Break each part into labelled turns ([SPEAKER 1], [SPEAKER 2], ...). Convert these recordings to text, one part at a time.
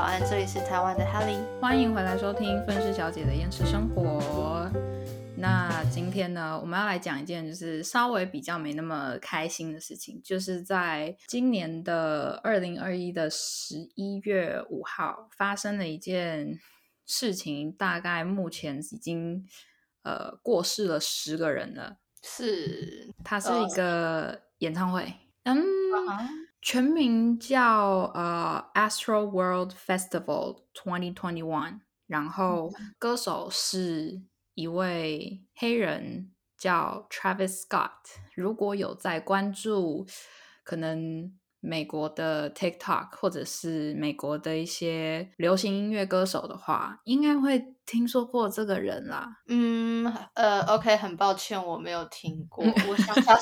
[SPEAKER 1] 早安，这里是台湾的 Helly，
[SPEAKER 2] 欢迎回来收听《愤世小姐的厌世生活》。那今天呢，我们要来讲一件就是稍微比较没那么开心的事情，就是在今年的二零二一的十一月五号发生了一件事情，大概目前已经呃过世了十个人了。
[SPEAKER 1] 是
[SPEAKER 2] 它是一个演唱会，嗯，全名叫呃 Astro World Festival Twenty Twenty One，然后歌手是一位黑人叫 Travis Scott。如果有在关注可能美国的 TikTok 或者是美国的一些流行音乐歌手的话，应该会听说过这个人啦。
[SPEAKER 1] 嗯，呃，OK，很抱歉我没有听过。我想 想，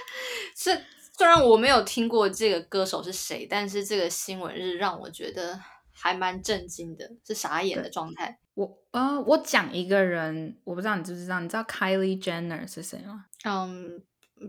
[SPEAKER 1] 是虽然我没有听过这个歌手是谁，但是这个新闻是让我觉得还蛮震惊的，是傻眼的状态。
[SPEAKER 2] 我呃，我讲一个人，我不知道你知不知道，你知道 Kylie Jenner 是谁吗？
[SPEAKER 1] 嗯，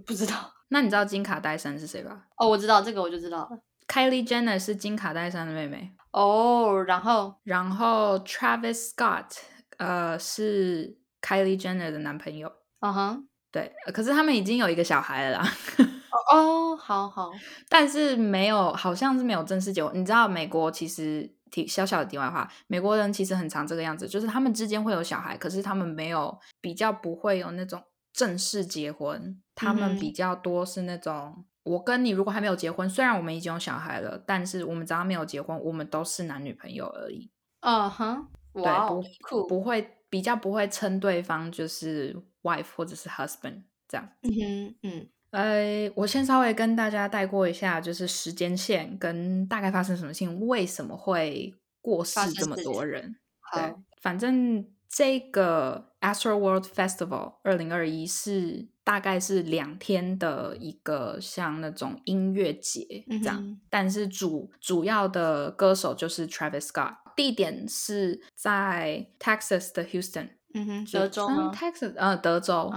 [SPEAKER 1] 不知道。
[SPEAKER 2] 那你知道金卡戴珊是谁吧？
[SPEAKER 1] 哦，我知道这个，我就知道了。
[SPEAKER 2] Kylie Jenner 是金卡戴珊的妹妹。
[SPEAKER 1] 哦，然后
[SPEAKER 2] 然后 Travis Scott 呃是 Kylie Jenner 的男朋友。
[SPEAKER 1] 嗯哼，
[SPEAKER 2] 对，可是他们已经有一个小孩了啦。
[SPEAKER 1] 哦，好好，
[SPEAKER 2] 但是没有，好像是没有正式结婚。你知道美国其实题小小的题外话，美国人其实很常这个样子，就是他们之间会有小孩，可是他们没有比较不会有那种正式结婚，他们比较多是那种我跟你如果还没有结婚，虽然我们已经有小孩了，但是我们只要没有结婚，我们都是男女朋友而已。
[SPEAKER 1] 嗯哼，
[SPEAKER 2] 对，
[SPEAKER 1] 哇，
[SPEAKER 2] 不不会比较不会称对方就是 wife 或者是 husband 这样。
[SPEAKER 1] 嗯哼，嗯。
[SPEAKER 2] 呃，我先稍微跟大家带过一下，就是时间线跟大概发生什么事情，为什么会过世这么多人？对，反正这个 Astro World Festival 二零二一是大概是两天的一个像那种音乐节这样，但是主主要的歌手就是 Travis Scott，地点是在 Texas 的 Houston，
[SPEAKER 1] 嗯哼，德州吗
[SPEAKER 2] ？Texas，呃，德州。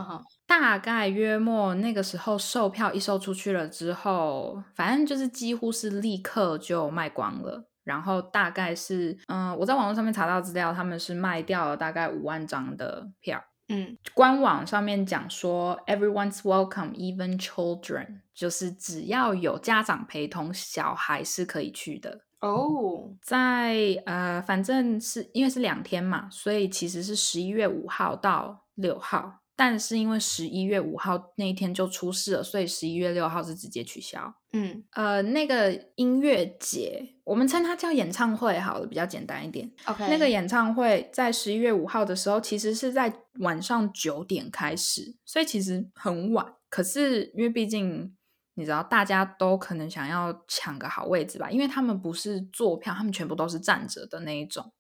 [SPEAKER 2] 大概约莫那个时候售票一售出去了之后，反正就是几乎是立刻就卖光了。然后大概是，嗯，我在网络上面查到资料，他们是卖掉了大概五万张的票。
[SPEAKER 1] 嗯，
[SPEAKER 2] 官网上面讲说，Everyone's welcome, even children，就是只要有家长陪同，小孩是可以去的。
[SPEAKER 1] 哦，
[SPEAKER 2] 在呃，反正是因为是两天嘛，所以其实是十一月五号到六号。但是因为十一月五号那一天就出事了，所以十一月六号是直接取消。
[SPEAKER 1] 嗯，
[SPEAKER 2] 呃，那个音乐节，我们称它叫演唱会好了，比较简单一点。
[SPEAKER 1] OK，
[SPEAKER 2] 那个演唱会在十一月五号的时候，其实是在晚上九点开始，所以其实很晚。可是因为毕竟你知道，大家都可能想要抢个好位置吧，因为他们不是坐票，他们全部都是站着的那一种。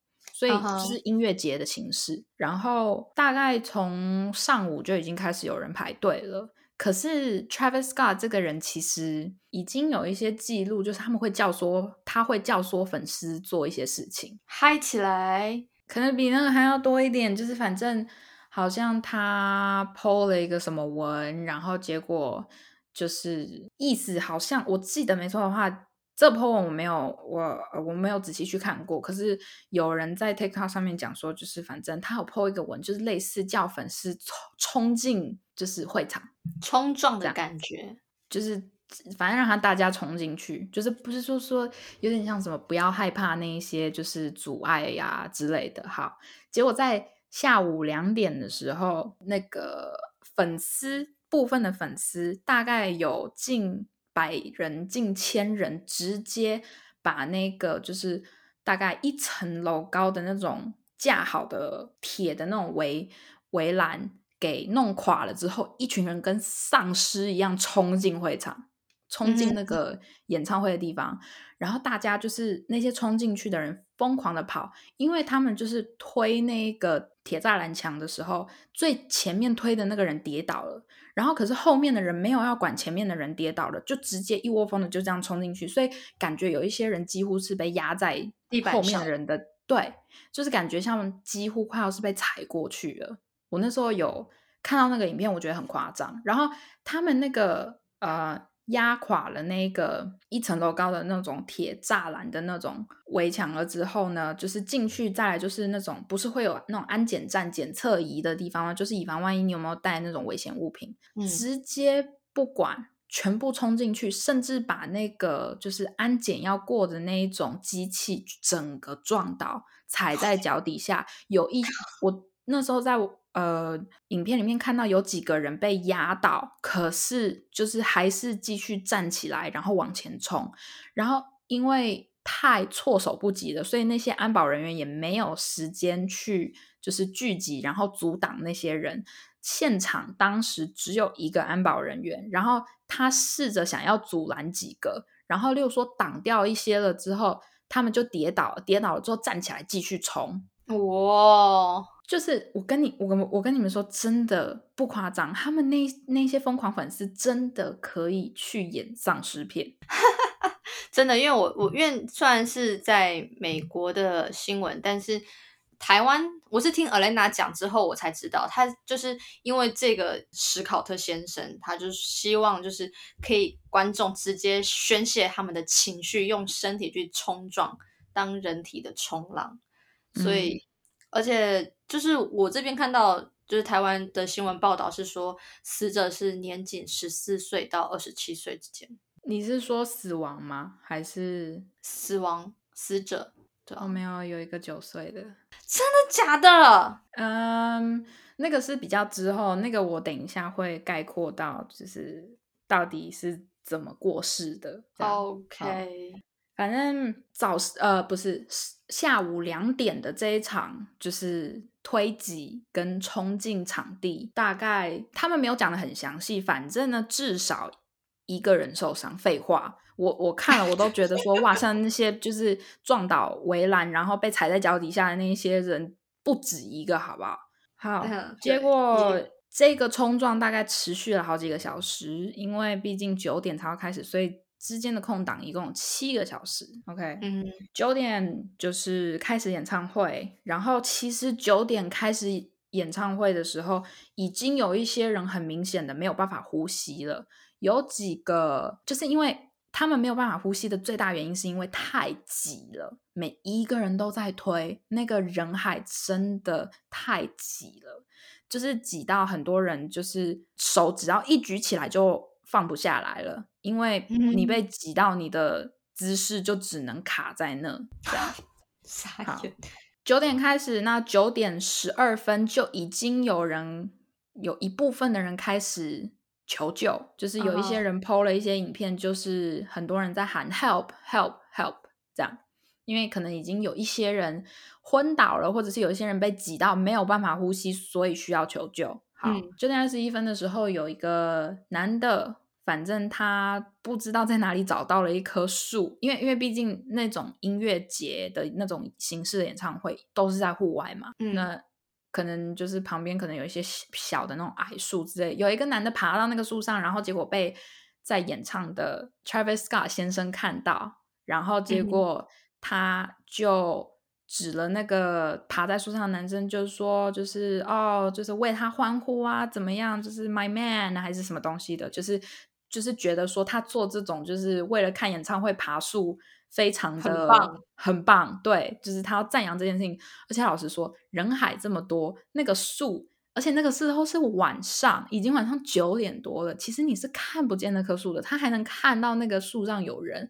[SPEAKER 2] 所以就是音乐节的形式，然后大概从上午就已经开始有人排队了。可是 Travis Scott 这个人其实已经有一些记录，就是他们会教唆他会教唆粉丝做一些事情，
[SPEAKER 1] 嗨起来，
[SPEAKER 2] 可能比那个还要多一点。就是反正好像他 PO 了一个什么文，然后结果就是意思好像我记得没错的话。这 po 文我没有，我我没有仔细去看过。可是有人在 TikTok 上面讲说，就是反正他有 po 一个文，就是类似叫粉丝冲冲进就是会场
[SPEAKER 1] 冲撞的感觉，
[SPEAKER 2] 就是反正让他大家冲进去，就是不是说说有点像什么不要害怕那一些就是阻碍呀之类的。好，结果在下午两点的时候，那个粉丝部分的粉丝大概有近。百人近千人，直接把那个就是大概一层楼高的那种架好的铁的那种围围栏给弄垮了之后，一群人跟丧尸一样冲进会场，冲进那个演唱会的地方，然后大家就是那些冲进去的人疯狂的跑，因为他们就是推那个铁栅栏墙的时候，最前面推的那个人跌倒了。然后，可是后面的人没有要管前面的人跌倒了，就直接一窝蜂的就这样冲进去，所以感觉有一些人几乎是被压在后面的人的对，就是感觉像几乎快要是被踩过去了。我那时候有看到那个影片，我觉得很夸张。然后他们那个呃压垮了那个一层楼高的那种铁栅栏的那种围墙了之后呢，就是进去再来就是那种不是会有那种安检站检测仪的地方吗？就是以防万一你有没有带那种危险物品，直接不管。全部冲进去，甚至把那个就是安检要过的那一种机器整个撞倒，踩在 脚底下。有一我那时候在呃影片里面看到有几个人被压倒，可是就是还是继续站起来，然后往前冲。然后因为太措手不及了，所以那些安保人员也没有时间去就是聚集，然后阻挡那些人。现场当时只有一个安保人员，然后他试着想要阻拦几个，然后例如说挡掉一些了之后，他们就跌倒，跌倒了之后站起来继续冲。哇！就是我跟你，我跟我跟你们说，真的不夸张，他们那那些疯狂粉丝真的可以去演丧尸片，
[SPEAKER 1] 真的，因为我我因为虽然是在美国的新闻，但是。台湾，我是听 Alena 讲之后，我才知道，他就是因为这个史考特先生，他就是希望就是可以观众直接宣泄他们的情绪，用身体去冲撞，当人体的冲浪。所以，而且就是我这边看到，就是台湾的新闻报道是说，死者是年仅十四岁到二十七岁之间。
[SPEAKER 2] 你是说死亡吗？还是
[SPEAKER 1] 死亡死者？
[SPEAKER 2] 哦没有有一个九岁的，
[SPEAKER 1] 真的假的？
[SPEAKER 2] 嗯，那个是比较之后，那个我等一下会概括到，就是到底是怎么过世的。
[SPEAKER 1] OK，
[SPEAKER 2] 反正早呃不是下午两点的这一场，就是推挤跟冲进场地，大概他们没有讲的很详细，反正呢至少一个人受伤。废话。我我看了，我都觉得说哇，像那些就是撞倒围栏，然后被踩在脚底下的那些人不止一个，好不好？好，结果这个冲撞大概持续了好几个小时，因为毕竟九点才要开始，所以之间的空档一共有七个小时。OK，嗯，九点就是开始演唱会，然后其实九点开始演唱会的时候，已经有一些人很明显的没有办法呼吸了，有几个就是因为。他们没有办法呼吸的最大原因是因为太挤了，每一个人都在推，那个人海真的太挤了，就是挤到很多人就是手只要一举起来就放不下来了，因为你被挤到你的姿势就只能卡在那。这样，
[SPEAKER 1] 好，
[SPEAKER 2] 九点开始，那九点十二分就已经有人有一部分的人开始。求救，就是有一些人 PO 了一些影片，就是很多人在喊 help help help 这样，因为可能已经有一些人昏倒了，或者是有一些人被挤到没有办法呼吸，所以需要求救。好，九点二十一分的时候，有一个男的，反正他不知道在哪里找到了一棵树，因为因为毕竟那种音乐节的那种形式的演唱会都是在户外嘛，那。可能就是旁边可能有一些小的那种矮树之类，有一个男的爬到那个树上，然后结果被在演唱的 Travis Scott 先生看到，然后结果他就指了那个爬在树上的男生，就是说，就是哦，就是为他欢呼啊，怎么样，就是 My Man 还是什么东西的，就是就是觉得说他做这种就是为了看演唱会爬树。非常的很棒，对，就是他要赞扬这件事情。而且老实说，人海这么多，那个树，而且那个时候是晚上，已经晚上九点多了，其实你是看不见那棵树的，他还能看到那个树上有人。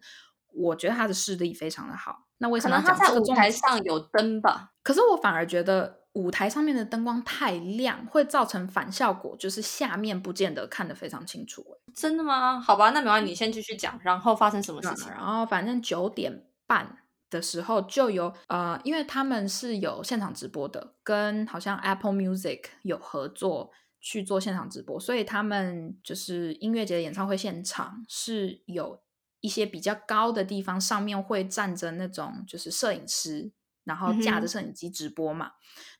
[SPEAKER 2] 我觉得他的视力非常的好。那为什么
[SPEAKER 1] 他在舞台上有灯吧？
[SPEAKER 2] 可是我反而觉得。舞台上面的灯光太亮，会造成反效果，就是下面不见得看得非常清楚。
[SPEAKER 1] 真的吗？好吧，那没关系，你先继续讲。然后发生什么事情？
[SPEAKER 2] 然后反正九点半的时候就有呃，因为他们是有现场直播的，跟好像 Apple Music 有合作去做现场直播，所以他们就是音乐节的演唱会现场是有一些比较高的地方，上面会站着那种就是摄影师。然后架着摄影机直播嘛，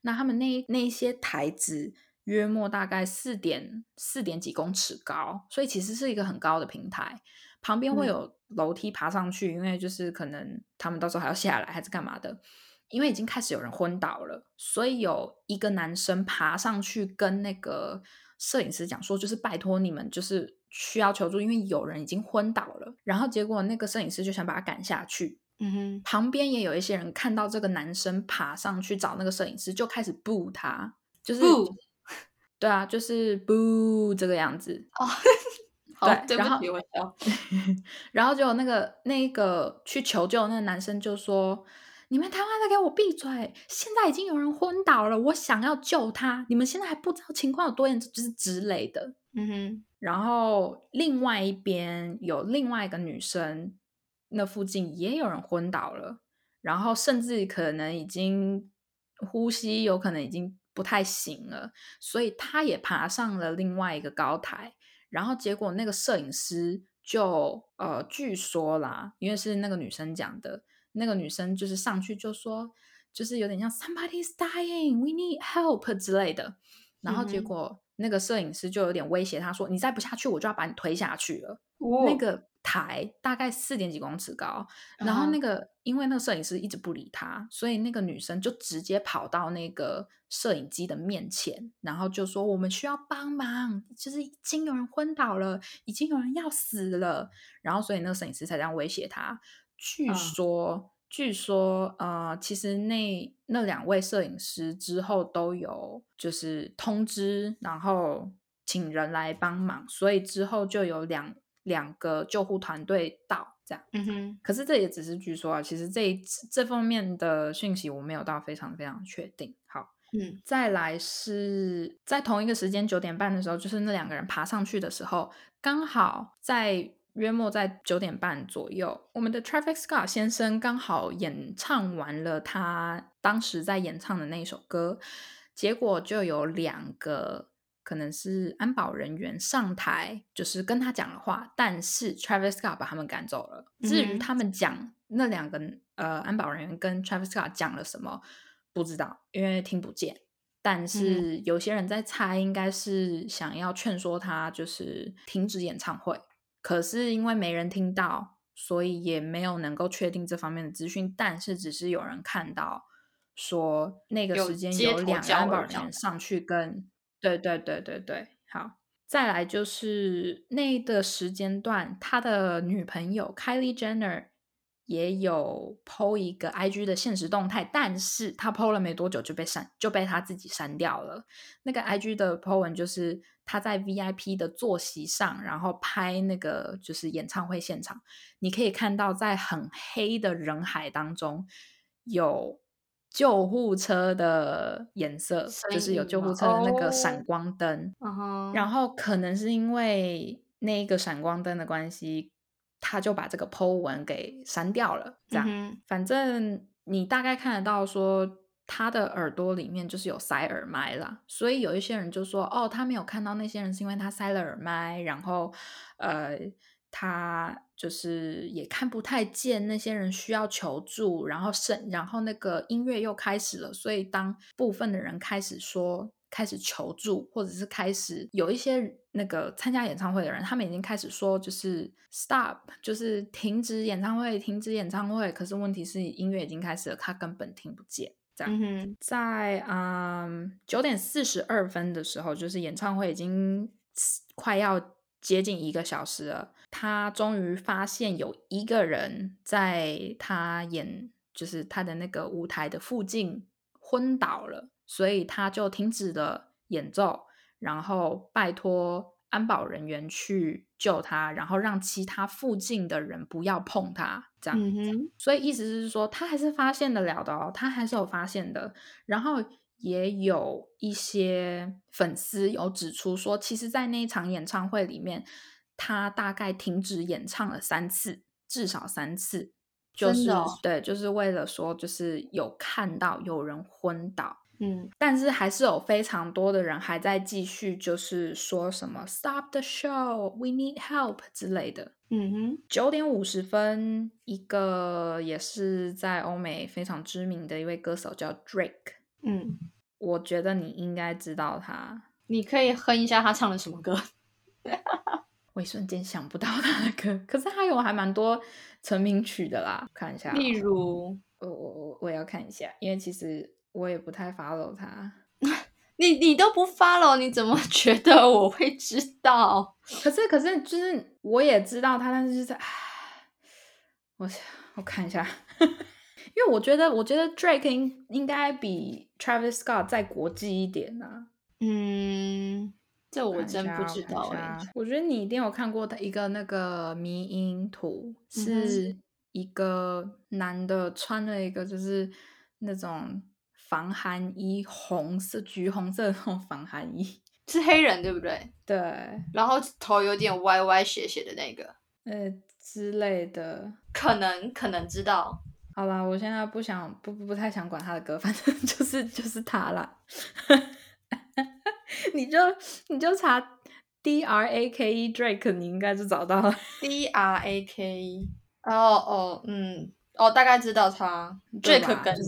[SPEAKER 2] 那他们那那些台子约莫大概四点四点几公尺高，所以其实是一个很高的平台，旁边会有楼梯爬上去，因为就是可能他们到时候还要下来还是干嘛的，因为已经开始有人昏倒了，所以有一个男生爬上去跟那个摄影师讲说，就是拜托你们就是。需要求助，因为有人已经昏倒了。然后结果那个摄影师就想把他赶下去。
[SPEAKER 1] 嗯哼，
[SPEAKER 2] 旁边也有一些人看到这个男生爬上去找那个摄影师，就开始 boo 他，就是
[SPEAKER 1] 不，
[SPEAKER 2] 对啊，就是 boo 这个样子。
[SPEAKER 1] 哦，好，对
[SPEAKER 2] 然后。然后就那个那个去求救的那个男生就说：“你们台湾的给我闭嘴！现在已经有人昏倒了，我想要救他，你们现在还不知道情况有多严重，就是之类的。”
[SPEAKER 1] 嗯哼，
[SPEAKER 2] 然后另外一边有另外一个女生，那附近也有人昏倒了，然后甚至可能已经呼吸有可能已经不太行了，所以她也爬上了另外一个高台，然后结果那个摄影师就呃，据说啦，因为是那个女生讲的，那个女生就是上去就说，就是有点像 somebody's dying, we need help 之类的，然后结果。那个摄影师就有点威胁他说：“你再不下去，我就要把你推下去了。
[SPEAKER 1] 哦
[SPEAKER 2] 那个台大概四点几公尺高，然后那个因为那个摄影师一直不理他，所以那个女生就直接跑到那个摄影机的面前，然后就说：“我们需要帮忙，就是已经有人昏倒了，已经有人要死了。”然后所以那个摄影师才这样威胁他。据
[SPEAKER 1] 嗯
[SPEAKER 2] 说。据说，呃，其实那那两位摄影师之后都有就是通知，然后请人来帮忙，所以之后就有两两个救护团队到这样。
[SPEAKER 1] 嗯哼，
[SPEAKER 2] 可是这也只是据说啊，其实这一这方面的讯息我没有到非常非常确定。好，
[SPEAKER 1] 嗯
[SPEAKER 2] 再来是在同一个时间九点半的时候，就是那两个人爬上去的时候，刚好在约莫在九点半左右，我们的 Travis Scott 先生刚好演唱完了他当时在演唱的那一首歌，结果就有两个可能是安保人员上台，就是跟他讲了话，但是 Travis Scott 把他们赶走了。至于他们讲那两个呃安保人员跟 Travis Scott 讲了什么，不知道，因为听不见。但是有些人在猜，应该是想要劝说他，就是停止演唱会。可是因为没人听到，所以也没有能够确定这方面的资讯。但是只是有人看到说，那个
[SPEAKER 1] 有
[SPEAKER 2] 时间有两安保人上去跟，对对对对对，好。再来就是那的时间段，他的女朋友 Kylie Jenner 也有 PO 一个 IG 的现实动态，但是他 PO 了没多久就被删，就被他自己删掉了。那个 IG 的 PO 文就是他在 VIP 的坐席上，然后拍那个就是演唱会现场，你可以看到在很黑的人海当中有救护车的颜色，就是有救护车的那个
[SPEAKER 1] 哦
[SPEAKER 2] 闪光灯。然后可能是因为那个闪光灯的关系，他就把这个 Po 文给删掉了。这样，
[SPEAKER 1] 嗯
[SPEAKER 2] 反正你大概看得到说。他的耳朵里面就是有塞耳麦啦，所以有一些人就说：“哦，他没有看到那些人是因为他塞了耳麦，然后呃，他就是也看不太见那些人需要求助，然后是然后那个音乐又开始了，所以当部分的人开始说开始求助，或者是开始有一些那个参加演唱会的人，他们已经开始说就是 stop，就是停止演唱会，停止演唱会。可是问题是音乐已经开始了，他根本听不见。这样，
[SPEAKER 1] 嗯，
[SPEAKER 2] 在嗯九点四十二分的时候，就是演唱会已经快要接近一个小时了，他终于发现有一个人在他演，就是他的那个舞台的附近昏倒了，所以他就停止了演奏，然后拜托安保人员去救他，然后让其他附近的人不要碰他，这样。
[SPEAKER 1] 嗯哼，
[SPEAKER 2] 所以意思是说，他还是发现得了的哦，他还是有发现的。然后也有一些粉丝有指出说，其实，在那一场演唱会里面，他大概停止演唱了三次，至少三次，就是、
[SPEAKER 1] 哦
[SPEAKER 2] 对，就是为了说，就是有看到有人昏倒。
[SPEAKER 1] 嗯
[SPEAKER 2] 但是还是有非常多的人还在继续，就是说什么 “stop the show, we need help” 之类的。
[SPEAKER 1] 嗯哼，
[SPEAKER 2] 九点五十分，一个也是在欧美非常知名的一位歌手叫 Drake，
[SPEAKER 1] 嗯，
[SPEAKER 2] 我觉得你应该知道他。
[SPEAKER 1] 你可以哼一下他唱的什么歌？
[SPEAKER 2] 我一瞬间想不到他的歌，可是他有还蛮多成名曲的啦，看一下哦、
[SPEAKER 1] 例如，
[SPEAKER 2] 我我我我也要看一下，因为其实我也不太 follow 他。
[SPEAKER 1] 你你都不 follow，你怎么 觉得我会知道？
[SPEAKER 2] 可是可是就是我也知道他，但是就是唉，我我看一下，因为我觉得我觉得 Drake 应应该比 Travis Scott 再国际一点啊。
[SPEAKER 1] 嗯，这我真不知道哎、
[SPEAKER 2] 下我觉得你一定有看过的一个那个迷因图，是一个男的穿了一个就是那种防寒衣，红色、橘红色的那种防寒衣。
[SPEAKER 1] 是黑人对不对？
[SPEAKER 2] 对，
[SPEAKER 1] 然后头有点歪歪斜斜的那个，
[SPEAKER 2] 呃之类的。
[SPEAKER 1] 可能可能知道。
[SPEAKER 2] 好啦，我现在不想不不不太想管他的歌，反正 就是就是他啦。你就你就查 D R A K E Drake，你应该就找到了。
[SPEAKER 1] D R A K E，哦哦嗯哦，大概知道他 Drake 跟
[SPEAKER 2] 吧就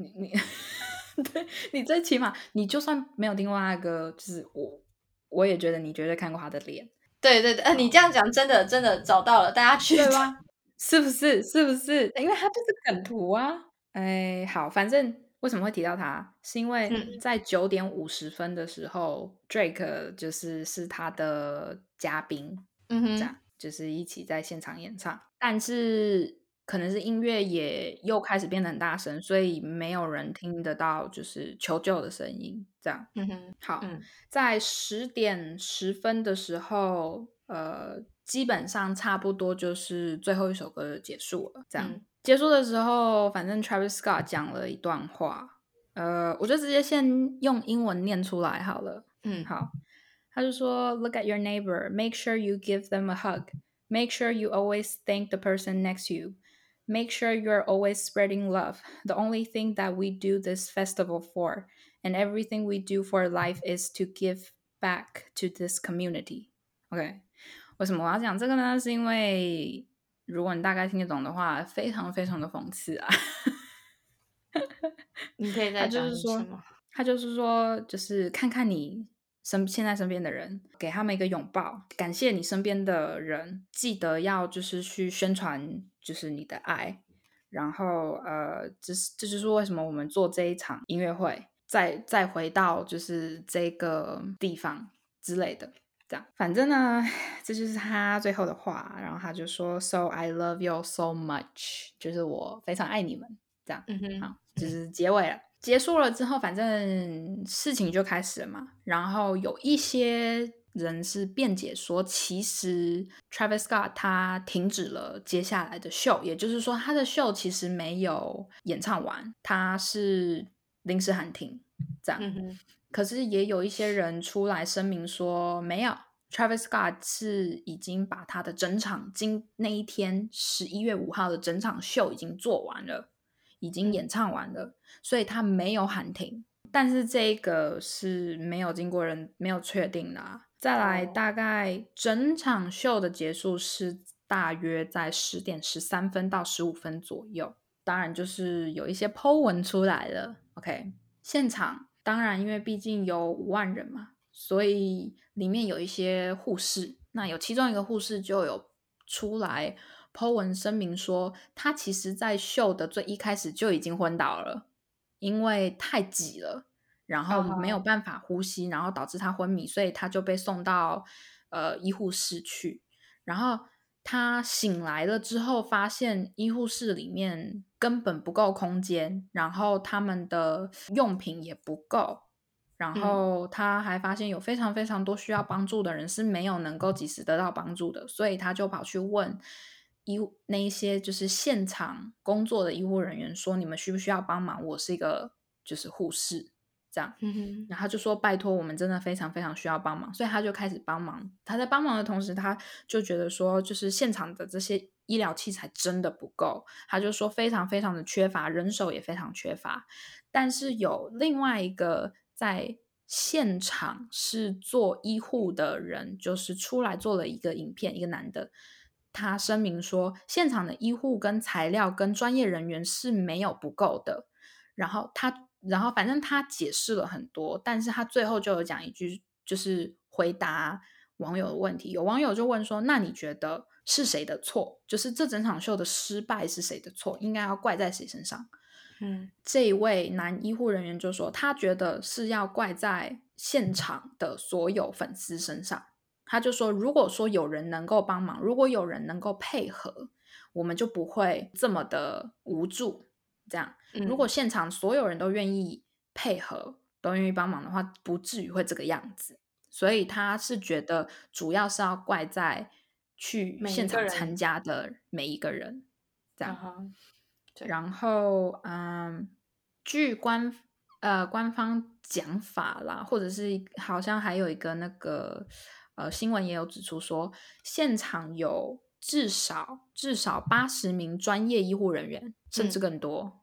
[SPEAKER 2] 你 你对你最起码你就算没有听过他的歌，就是我我也觉得你绝对看过他的脸，
[SPEAKER 1] 对对对，呃，你这样讲真的真的找到了，大家去
[SPEAKER 2] 对吧？是不是？是不是？因为他就是梗图啊。哎，好，反正为什么会提到他，是因为
[SPEAKER 1] 嗯
[SPEAKER 2] 在九点五十分的时候、d r a k e 就是是他的嘉宾，
[SPEAKER 1] 嗯哼，
[SPEAKER 2] 这样就是一起在现场演唱，但是可能是音乐也又开始变得很大声，所以没有人听得到就是求救的声音。这样
[SPEAKER 1] 嗯哼，
[SPEAKER 2] 好，
[SPEAKER 1] 嗯
[SPEAKER 2] 在十点十分的时候，呃，基本上差不多就是最后一首歌结束了。这样、
[SPEAKER 1] 嗯
[SPEAKER 2] 结束的时候，反正 Travis Scott 讲了一段话，呃，我就直接先用英文念出来好了。
[SPEAKER 1] 嗯
[SPEAKER 2] 好，他就说，Look at your neighbor, make sure you give them a hug, make sure you always thank the person next to you, make sure you're always spreading love. The only thing that we do this festival for, and everything we do for life, is to give back to this community. OK，为什么我要讲这个呢？是因为如果你大概听得懂的话，非常非常的讽刺啊。
[SPEAKER 1] 你可以
[SPEAKER 2] 他
[SPEAKER 1] 再讲
[SPEAKER 2] 就是说
[SPEAKER 1] 一次吗？，
[SPEAKER 2] 他就是说，就是看看你身现在身边的人，给他们一个拥抱，感谢你身边的人，记得要就是去宣传， 就是你的爱。然后呃，这是这就是为什么我们做这一场音乐会，再再回到就是这个地方之类的。这样，反正呢，这就是他最后的话。然后他就说：“So I love you so much，就是我非常爱你们。”这样，
[SPEAKER 1] 嗯哼，
[SPEAKER 2] 好，就是结尾了。结束了之后，反正事情就开始了嘛。然后有一些人是辩解说，其实 Travis Scott 他停止了接下来的秀，也就是说，他的秀其实没有演唱完，他是临时喊停这样。
[SPEAKER 1] 嗯，
[SPEAKER 2] 可是也有一些人出来声明说，没有，Travis Scott 是已经把他的整场今那一天十一月五号的整场秀已经做完了，已经演唱完了，所以他没有喊停。但是这个是没有经过人没有确定的、啊。再来，大概整场秀的结束是大约在十点十三分到十五分左右。当然，就是有一些 Po 文出来了。OK，现场当然因为毕竟有五万人嘛，所以里面有一些护士。那有其中一个护士就有出来 Po 文声明说，他其实在秀的最一开始就已经昏倒了，因为太挤了。然后没有办法呼吸，然后导致他昏迷，所以他就被送到呃医护室去。然后他醒来了之后，发现医护室里面根本不够空间，然后他们的用品也不够。然后他还发现有非常非常多需要帮助的人是没有能够及时得到帮助的，所以他就跑去问医那一些就是现场工作的医护人员说：“你们需不需要帮忙？我是一个就是护士。”这样，
[SPEAKER 1] 嗯，
[SPEAKER 2] 然后他就说：“拜托，我们真的非常非常需要帮忙。”所以他就开始帮忙。他在帮忙的同时，他就觉得说，就是现场的这些医疗器材真的不够，他就说非常非常的缺乏，人手也非常缺乏。但是有另外一个在现场是做医护的人，就是出来做了一个影片，一个男的，他声明说，现场的医护跟材料跟专业人员是没有不够的。然后他。然后反正他解释了很多，但是他最后就有讲一句，就是回答网友的问题。有网友就问说：“那你觉得是谁的错？就是这整场秀的失败是谁的错？应该要怪在谁身上？”
[SPEAKER 1] 嗯，
[SPEAKER 2] 这一位男医护人员就说，他觉得是要怪在现场的所有粉丝身上。他就说，如果说有人能够帮忙，如果有人能够配合，我们就不会这么的无助。这样，如果现场所有人都愿意配合，都愿意帮忙的话，不至于会这个样子。所以他是觉得，主要是要怪在去现场参加的每一个人。这样，然后，嗯，据官呃官方讲法啦，或者是好像还有一个那个呃新闻也有指出说，现场有至少至少八十名专业医护人员，甚至更多。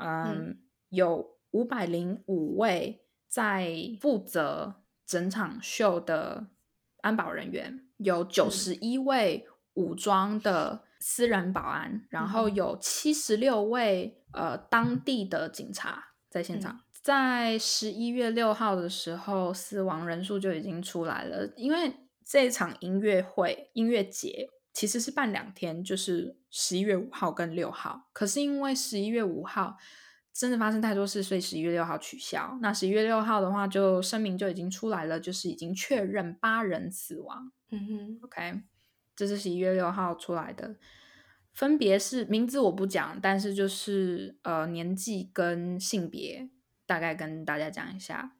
[SPEAKER 2] 嗯，有五百零五位在负责整场秀的安保人员，有九十一位武装的。私人保安，然后有七十六位呃当地的警察在现场。在十一月六号的时候，死亡人数就已经出来了。因为这场音乐会、音乐节其实是办两天，就是十一月五号跟六号。可是因为十一月五号真的发生太多事，所以十一月六号取消。那十一月六号的话，就声明就已经出来了，就是已经确认八人死亡。
[SPEAKER 1] 嗯哼
[SPEAKER 2] ，OK。这是十一月六号出来的，分别是名字我不讲，但是就是呃年纪跟性别大概跟大家讲一下：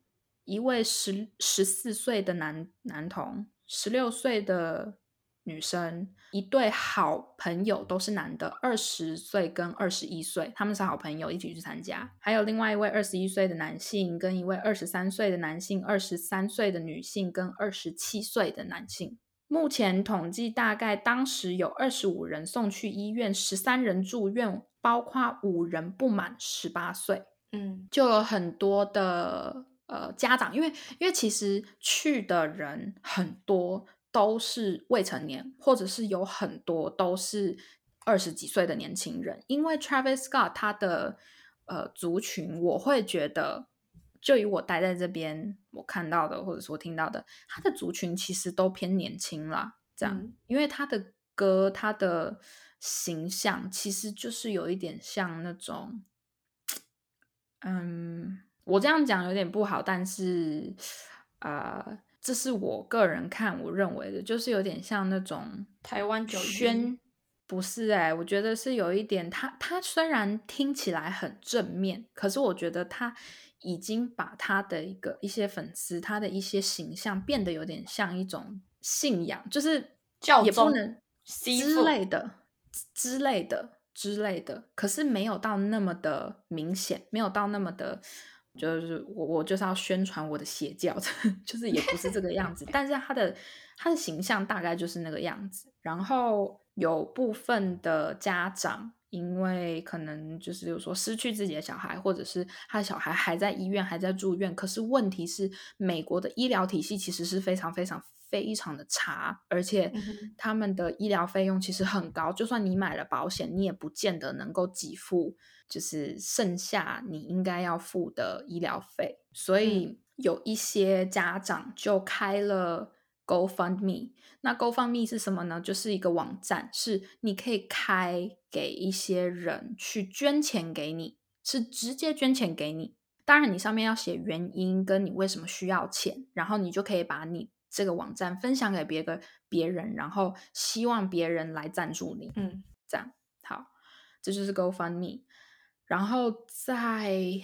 [SPEAKER 2] 一位十十四岁的男男童，十六岁的女生，一对好朋友都是男的，二十岁跟二十一岁，他们是好朋友一起去参加。还有另外一位二十一岁的男性，跟一位二十三岁的男性，二十三岁的女性跟二十七岁的男性。目前统计，大概当时有二十五人送去医院，十三人住院，包括五人不满十八岁。
[SPEAKER 1] 嗯，
[SPEAKER 2] 就有很多的呃家长，因为因为其实去的人很多都是未成年，或者是有很多都是二十几岁的年轻人。因为 Travis Scott 他的呃族群，我会觉得。就以我待在这边，我看到的或者说听到的，他的族群其实都偏年轻啦。这样，因为他的歌，他的形象其实就是有一点像那种，嗯，我这样讲有点不好，但是，呃，这是我个人看我认为的，就是有点像那种
[SPEAKER 1] 台湾
[SPEAKER 2] 宣，不是哎，我觉得是有一点，他他虽然听起来很正面，可是我觉得他。已经把他的一个一些粉丝，他的一些形象变得有点像一种信仰，就是也不能之类的之类的之类的，可是没有到那么的明显，没有到那么的，就是我我就是要宣传我的邪教，就是也不是这个样子，但是他的他的形象大概就是那个样子，然后有部分的家长。因为可能就是，比如说失去自己的小孩，或者是他的小孩还在医院，还在住院。可是问题是，美国的医疗体系其实是非常非常非常的差，而且他们的医疗费用其实很高。就算你买了保险，你也不见得能够给付，就是剩下你应该要付的医疗费。所以有一些家长就开了。GoFundMe，那 GoFundMe 是什么呢？就是一个网站，是你可以开给一些人去捐钱给你，是直接捐钱给你。当然，你上面要写原因，跟你为什么需要钱，然后你就可以把你这个网站分享给别个别人，然后希望别人来赞助你。
[SPEAKER 1] 嗯，
[SPEAKER 2] 这样好，这就是 GoFundMe。然后在，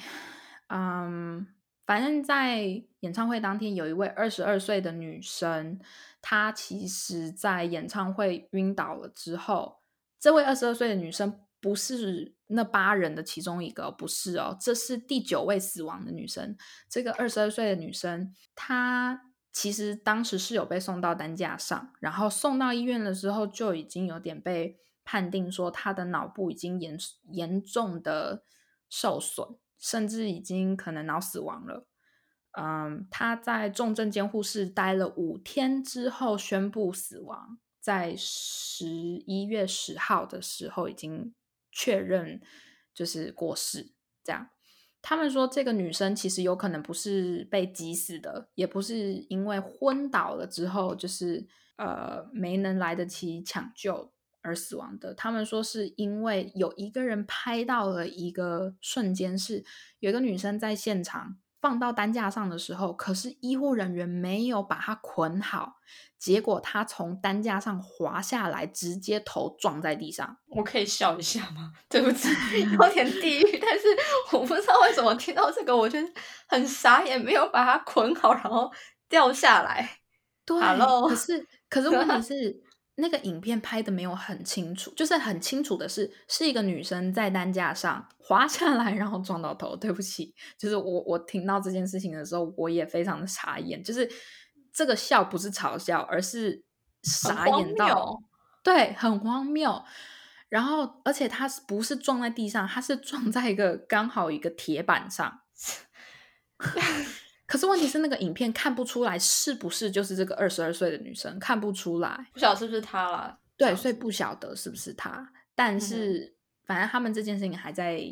[SPEAKER 2] 嗯。反正，在演唱会当天，有一位二十二岁的女生，她其实，在演唱会晕倒了之后，这位二十二岁的女生不是那八人的其中一个，不是哦，这是第九位死亡的女生。这个二十二岁的女生，她其实当时是有被送到担架上，然后送到医院的时候，就已经有点被判定说他的脑部已经严严重的受损。甚至已经可能脑死亡了。嗯，他在重症监护室待了五天之后宣布死亡，在十一月十号的时候已经确认就是过世。这样，他们说这个女生其实有可能不是被挤死的，也不是因为昏倒了之后就是呃没能来得及抢救。而死亡的，他们说是因为有一个人拍到了一个瞬间，是有一个女生在现场放到担架上的时候，可是医护人员没有把它捆好，结果他从担架上滑下来，直接头撞在地上。
[SPEAKER 1] 我可以笑一下吗？对不起，有点地狱，但是我不知道为什么听到这个，我觉得很傻眼，没有把它捆好，然后掉下来。
[SPEAKER 2] 对
[SPEAKER 1] Hello
[SPEAKER 2] 可是可是问题是，那个影片拍的没有很清楚，就是很清楚的是，是一个女生在担架上滑下来，然后撞到头。对不起，就是我我听到这件事情的时候，我也非常的傻眼，就是这个笑不是嘲笑，而是傻眼到
[SPEAKER 1] 谬，
[SPEAKER 2] 对，很荒谬。然后，而且她是不是撞在地上？她是撞在一个刚好一个铁板上。可是问题是，那个影片看不出来是不是就是这个二十二岁的女生，看不出来。
[SPEAKER 1] 不晓得是不是她啦。
[SPEAKER 2] 对，所以不晓得是不是她，但
[SPEAKER 1] 嗯
[SPEAKER 2] 是、反正他们这件事情还在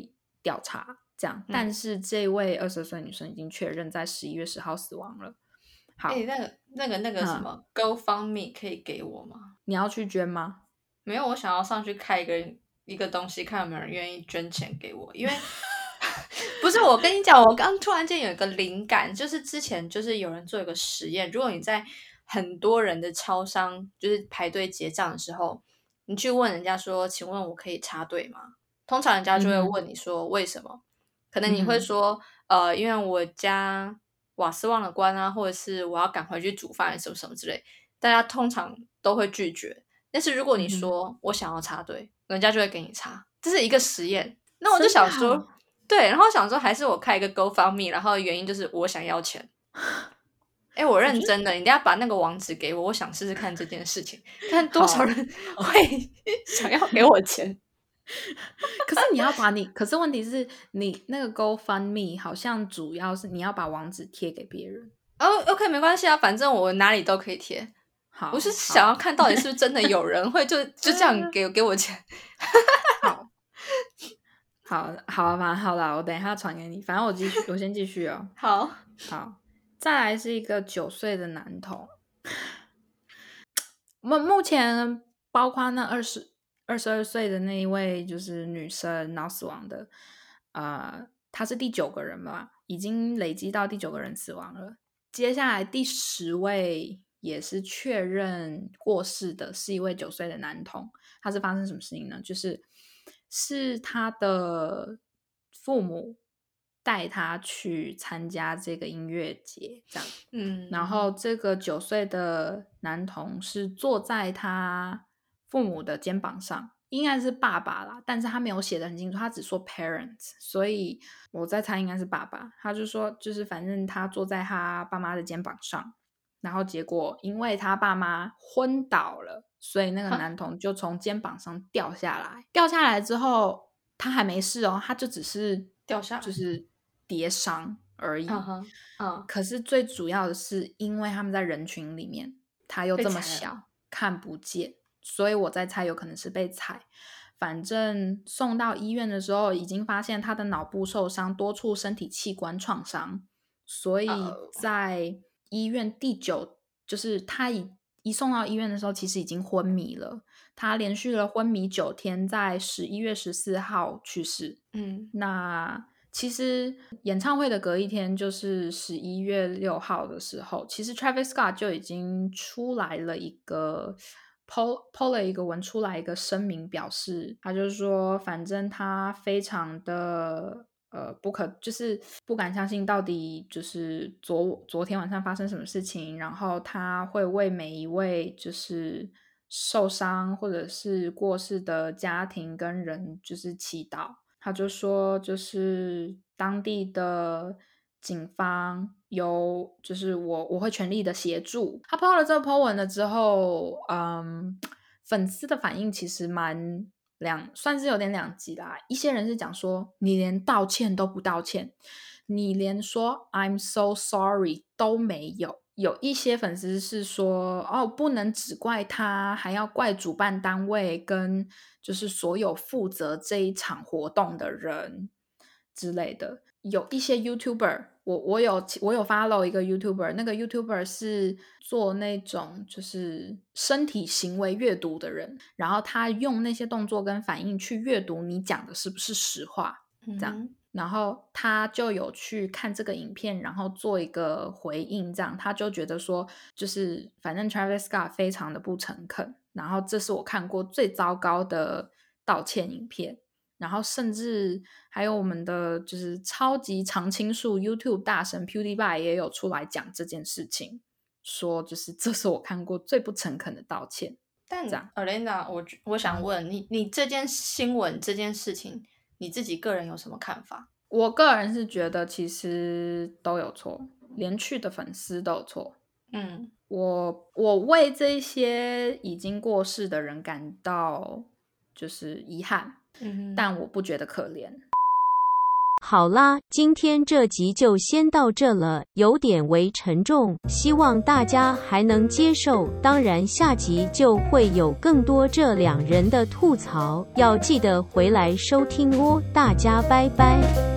[SPEAKER 2] 调查，这样。但是这位二十岁女生已经确认在十一月十号死亡了。好，
[SPEAKER 1] 哎、那个、那个、那个什
[SPEAKER 2] 嗯
[SPEAKER 1] 么、GoFundMe 可以给我吗？
[SPEAKER 2] 你要去捐吗？
[SPEAKER 1] 没有，我想要上去开一个一个东西，看有没有人愿意捐钱给我。因为不是我跟你讲，我刚突然间有一个灵感，就是之前就是有人做一个实验，如果你在很多人的超商就是排队结账的时候，你去问人家说：“请问我可以插队吗？”通常人家就会问你说：“为什么？”可能你会说：“呃，因为我家瓦斯忘了关啊，或者是我要赶回去煮饭，什么什么之类。”大家通常都会拒绝。但是如果你说、我想要插队，人家就会给你插，这是一个实验。那我就想说
[SPEAKER 2] 哦，
[SPEAKER 1] 对，然后想说还是我开一个 GoFundMe，然后原因就是我想要钱。哎，我认真的，你等一下把那个网址给我，我想试试看这件事情，看多少人会 想要给我钱。
[SPEAKER 2] 可是你要把你，可是问题是你那个 GoFundMe 好像主要是你要把网址贴给别人。
[SPEAKER 1] 哦，OK，没关系啊，反正我哪里都可以贴。
[SPEAKER 2] 好，
[SPEAKER 1] 我是想要看到底是不是真的有人会就就这样 给给我钱。
[SPEAKER 2] 好，好，好啊，反正好了，我等一下传给你。反正我继续，我先继续哦。
[SPEAKER 1] 好，
[SPEAKER 2] 好，再来是一个九岁的男童。目目前包括那二十二十二岁的那一位就是女生脑死亡的，呃，他是第九个人吧，已经累积到第九个人死亡了。接下来第十位也是确认过世的，是一位九岁的男童。他是发生什么事情呢？就是是他的父母带他去参加这个音乐节，这样。
[SPEAKER 1] 嗯，
[SPEAKER 2] 然后这个九岁的男童是坐在他父母的肩膀上，应该是爸爸啦，但是他没有写的很清楚，他只说 parents，所以我在猜应该是爸爸。他就说，就是反正他坐在他爸妈的肩膀上，然后结果因为他爸妈昏倒了，所以那个男童就从肩膀上掉下来。掉下来之后，他还没事哦，他就只是
[SPEAKER 1] 掉下来
[SPEAKER 2] 就是跌伤而已。
[SPEAKER 1] 嗯
[SPEAKER 2] 可是最主要的是，因为他们在人群里面，他又这么小，看不见，所以我在猜有可能是被踩。反正送到医院的时候，已经发现他的脑部受伤，多处身体器官创伤，所以
[SPEAKER 1] 哦
[SPEAKER 2] 在医院第九，就是他一一送到医院的时候，其实已经昏迷了。他连续了昏迷九天，在十一月十四号去世。
[SPEAKER 1] 嗯，
[SPEAKER 2] 那其实演唱会的隔一天，就是十一月六号的时候，其实 Travis Scott 就已经出来了一个 PO PO 了一个文出来一个声明，表示他就是说，反正他非常的。呃，不可就是不敢相信，到底就是昨昨天晚上发生什么事情，然后他会为每一位就是受伤或者是过世的家庭跟人就是祈祷。他就说，就是当地的警方有，就是我我会全力的协助。他 po 了这个 po 文了之后，嗯，粉丝的反应其实蛮两，算是有点两极啦。一些人是讲说，你连道歉都不道歉，你连说 I'm so sorry 都没有。有一些粉丝是说，哦，不能只怪他，还要怪主办单位跟就是所有负责这一场活动的人之类的。有一些 YouTuber，我我有我有 follow 一个 YouTuber，那个 YouTuber 是做那种就是身体行为阅读的人，然后他用那些动作跟反应去阅读你讲的是不是实话。
[SPEAKER 1] 这
[SPEAKER 2] 样然后他就有去看这个影片，然后做一个回应，这样他就觉得说，就是反正 Travis Scott 非常的不诚恳，然后这是我看过最糟糕的道歉影片。然后甚至还有我们的就是超级常青树 YouTube 大神 PewDiePie 也有出来讲这件事情，说就是这是我看过最不诚恳的道歉。
[SPEAKER 1] 但
[SPEAKER 2] 这样
[SPEAKER 1] Alena，我我想问你，你这件新闻这件事情，你自己个人有什么看法？
[SPEAKER 2] 我个人是觉得其实都有错，连去的粉丝都有错。
[SPEAKER 1] 嗯，
[SPEAKER 2] 我我为这些已经过世的人感到就是遗憾，
[SPEAKER 1] 嗯
[SPEAKER 2] 但我不觉得可怜。
[SPEAKER 3] 好啦，今天这集就先到这了，有点为沉重，希望大家还能接受。当然，下集就会有更多这两人的吐槽，要记得回来收听哦。大家拜拜。